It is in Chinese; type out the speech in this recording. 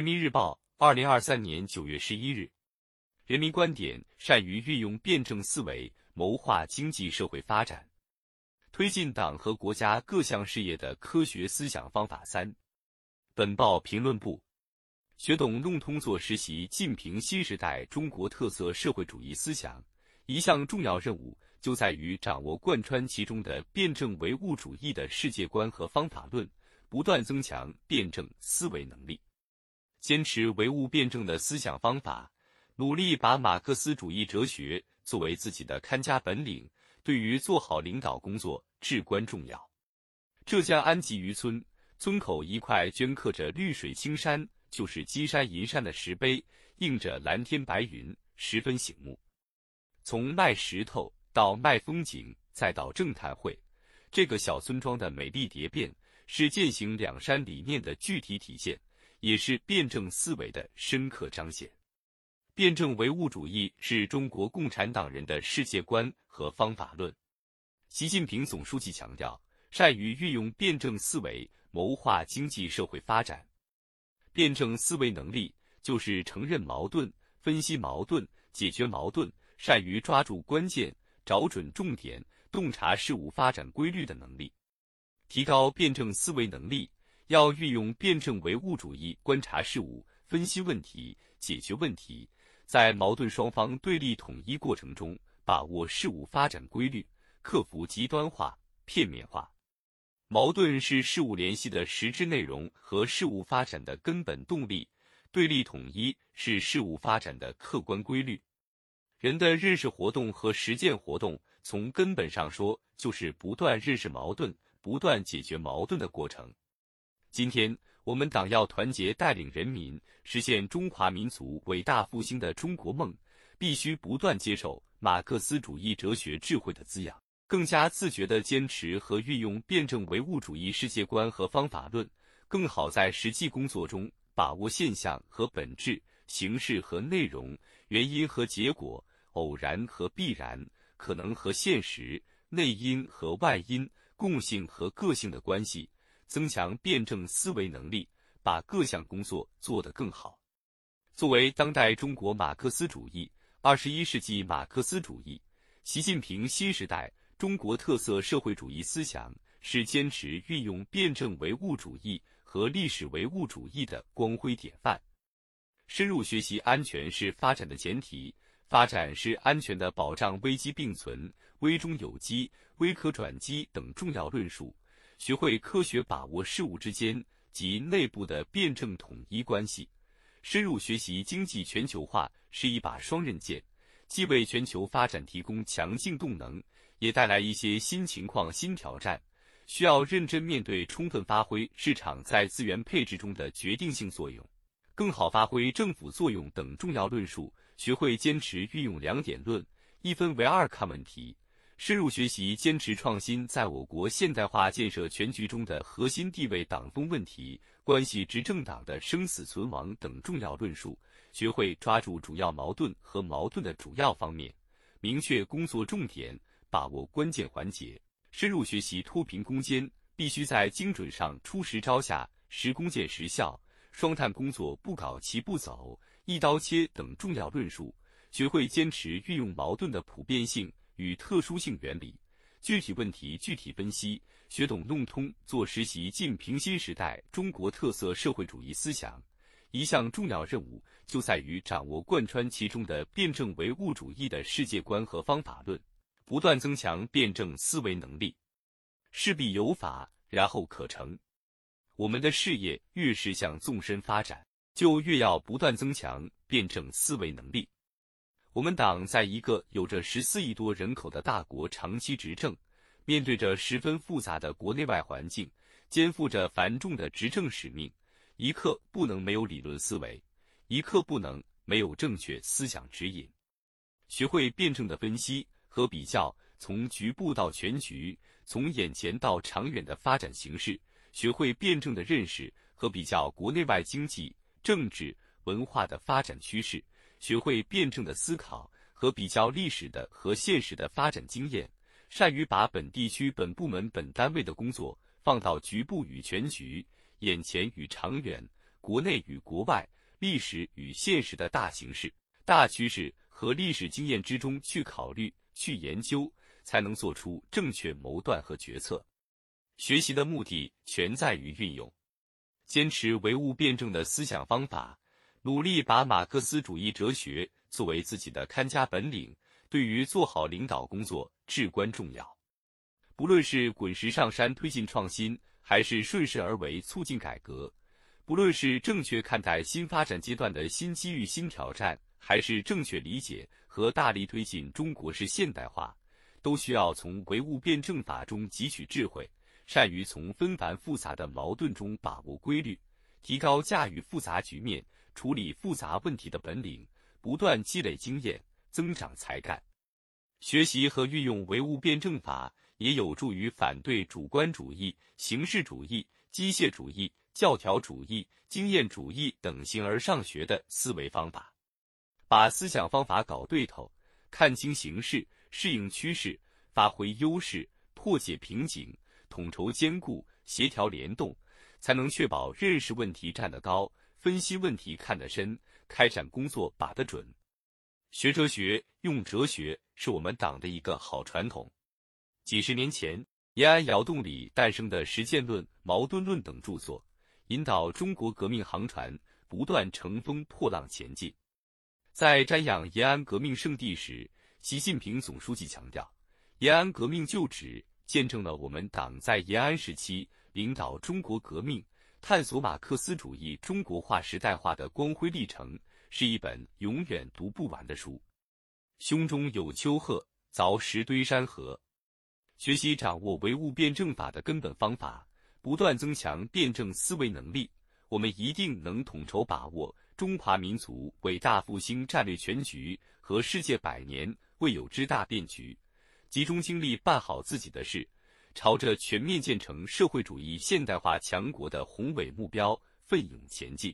人民日报，二零二三年九月十一日。人民观点：善于运用辩证思维，谋划经济社会发展，推进党和国家各项事业的科学思想方法三。本报评论部。学懂弄通做实习近平新时代中国特色社会主义思想，一项重要任务就在于掌握贯穿其中的辩证唯物主义的世界观和方法论，不断增强辩证思维能力，坚持唯物辩证的思想方法，努力把马克思主义哲学作为自己的看家本领，对于做好领导工作至关重要。浙江安吉渔村村口一块镌刻着“绿水青山”。就是金山银山的石碑，映着蓝天白云，十分醒目。从卖石头到卖风景，再到政坛会，这个小村庄的美丽蝶变，是践行两山理念的具体体现，也是辩证思维的深刻彰显。辩证唯物主义是中国共产党人的世界观和方法论。习近平总书记强调，善于运用辩证思维，谋划经济社会发展。辩证思维能力就是承认矛盾、分析矛盾、解决矛盾，善于抓住关键、找准重点、洞察事物发展规律的能力。提高辩证思维能力，要运用辩证唯物主义观察事物、分析问题、解决问题，在矛盾双方对立统一过程中，把握事物发展规律，克服极端化、片面化。矛盾是事物联系的实质内容和事物发展的根本动力，对立统一是事物发展的客观规律。人的认识活动和实践活动，从根本上说，就是不断认识矛盾、不断解决矛盾的过程。今天，我们党要团结带领人民实现中华民族伟大复兴的中国梦，必须不断接受马克思主义哲学智慧的滋养。更加自觉地坚持和运用辩证唯物主义世界观和方法论，更好在实际工作中把握现象和本质、形式和内容、原因和结果、偶然和必然、可能和现实、内因和外因、共性和个性的关系，增强辩证思维能力，把各项工作做得更好。作为当代中国马克思主义、二十一世纪马克思主义、习近平新时代。中国特色社会主义思想是坚持运用辩证唯物主义和历史唯物主义的光辉典范。深入学习安全是发展的前提，发展是安全的保障，危机并存、危中有机、危可转机等重要论述，学会科学把握事物之间及内部的辩证统一关系。深入学习经济全球化是一把双刃剑，既为全球发展提供强劲动能。也带来一些新情况、新挑战，需要认真面对，充分发挥市场在资源配置中的决定性作用，更好发挥政府作用等重要论述。学会坚持运用两点论、一分为二看问题，深入学习坚持创新在我国现代化建设全局中的核心地位、党风问题、关系执政党的生死存亡等重要论述。学会抓住主要矛盾和矛盾的主要方面，明确工作重点。把握关键环节，深入学习脱贫攻坚，必须在精准上出实招下，实工见实效。双碳工作不搞齐步走、一刀切等重要论述，学会坚持运用矛盾的普遍性与特殊性原理，具体问题具体分析，学懂弄通做实习进平新时代中国特色社会主义思想。一项重要任务就在于掌握贯穿其中的辩证唯物主义的世界观和方法论。不断增强辩证思维能力，势必有法，然后可成。我们的事业越是向纵深发展，就越要不断增强辩证思维能力。我们党在一个有着十四亿多人口的大国长期执政，面对着十分复杂的国内外环境，肩负着繁重的执政使命，一刻不能没有理论思维，一刻不能没有正确思想指引，学会辩证的分析。和比较，从局部到全局，从眼前到长远的发展形势，学会辩证的认识和比较国内外经济、政治、文化的发展趋势，学会辩证的思考和比较历史的和现实的发展经验，善于把本地区、本部门、本单位的工作放到局部与全局、眼前与长远、国内与国外、历史与现实的大形势、大趋势和历史经验之中去考虑、去研究，才能做出正确谋断和决策。学习的目的全在于运用，坚持唯物辩证的思想方法，努力把马克思主义哲学作为自己的看家本领，对于做好领导工作至关重要。不论是滚石上山推进创新，还是顺势而为促进改革；不论是正确看待新发展阶段的新机遇、新挑战，还是正确理解和大力推进中国式现代化，都需要从唯物辩证法中汲取智慧，善于从纷繁复杂的矛盾中把握规律，提高驾驭复杂局面、处理复杂问题的本领，不断积累经验，增长才干。学习和运用唯物辩证法。也有助于反对主观主义、形式主义、机械主义、教条主义、经验主义等形而上学的思维方法，把思想方法搞对头，看清形势，适应趋势，发挥优势，破解瓶颈，统筹兼顾，协调联动，才能确保认识问题站得高，分析问题看得深，开展工作把得准。学哲学、用哲学是我们党的一个好传统。几十年前，延安窑洞里诞生的实践论、矛盾论等著作，引导中国革命航船不断乘风破浪前进。在瞻仰延安革命圣地时，习近平总书记强调，延安革命旧址见证了我们党在延安时期领导中国革命、探索马克思主义中国化时代化的光辉历程，是一本永远读不完的书。胸中有丘壑，凿石堆山河。学习掌握唯物辩证法的根本方法，不断增强辩证思维能力，我们一定能统筹把握中华民族伟大复兴战略全局和世界百年未有之大变局，集中精力办好自己的事，朝着全面建成社会主义现代化强国的宏伟目标奋勇前进。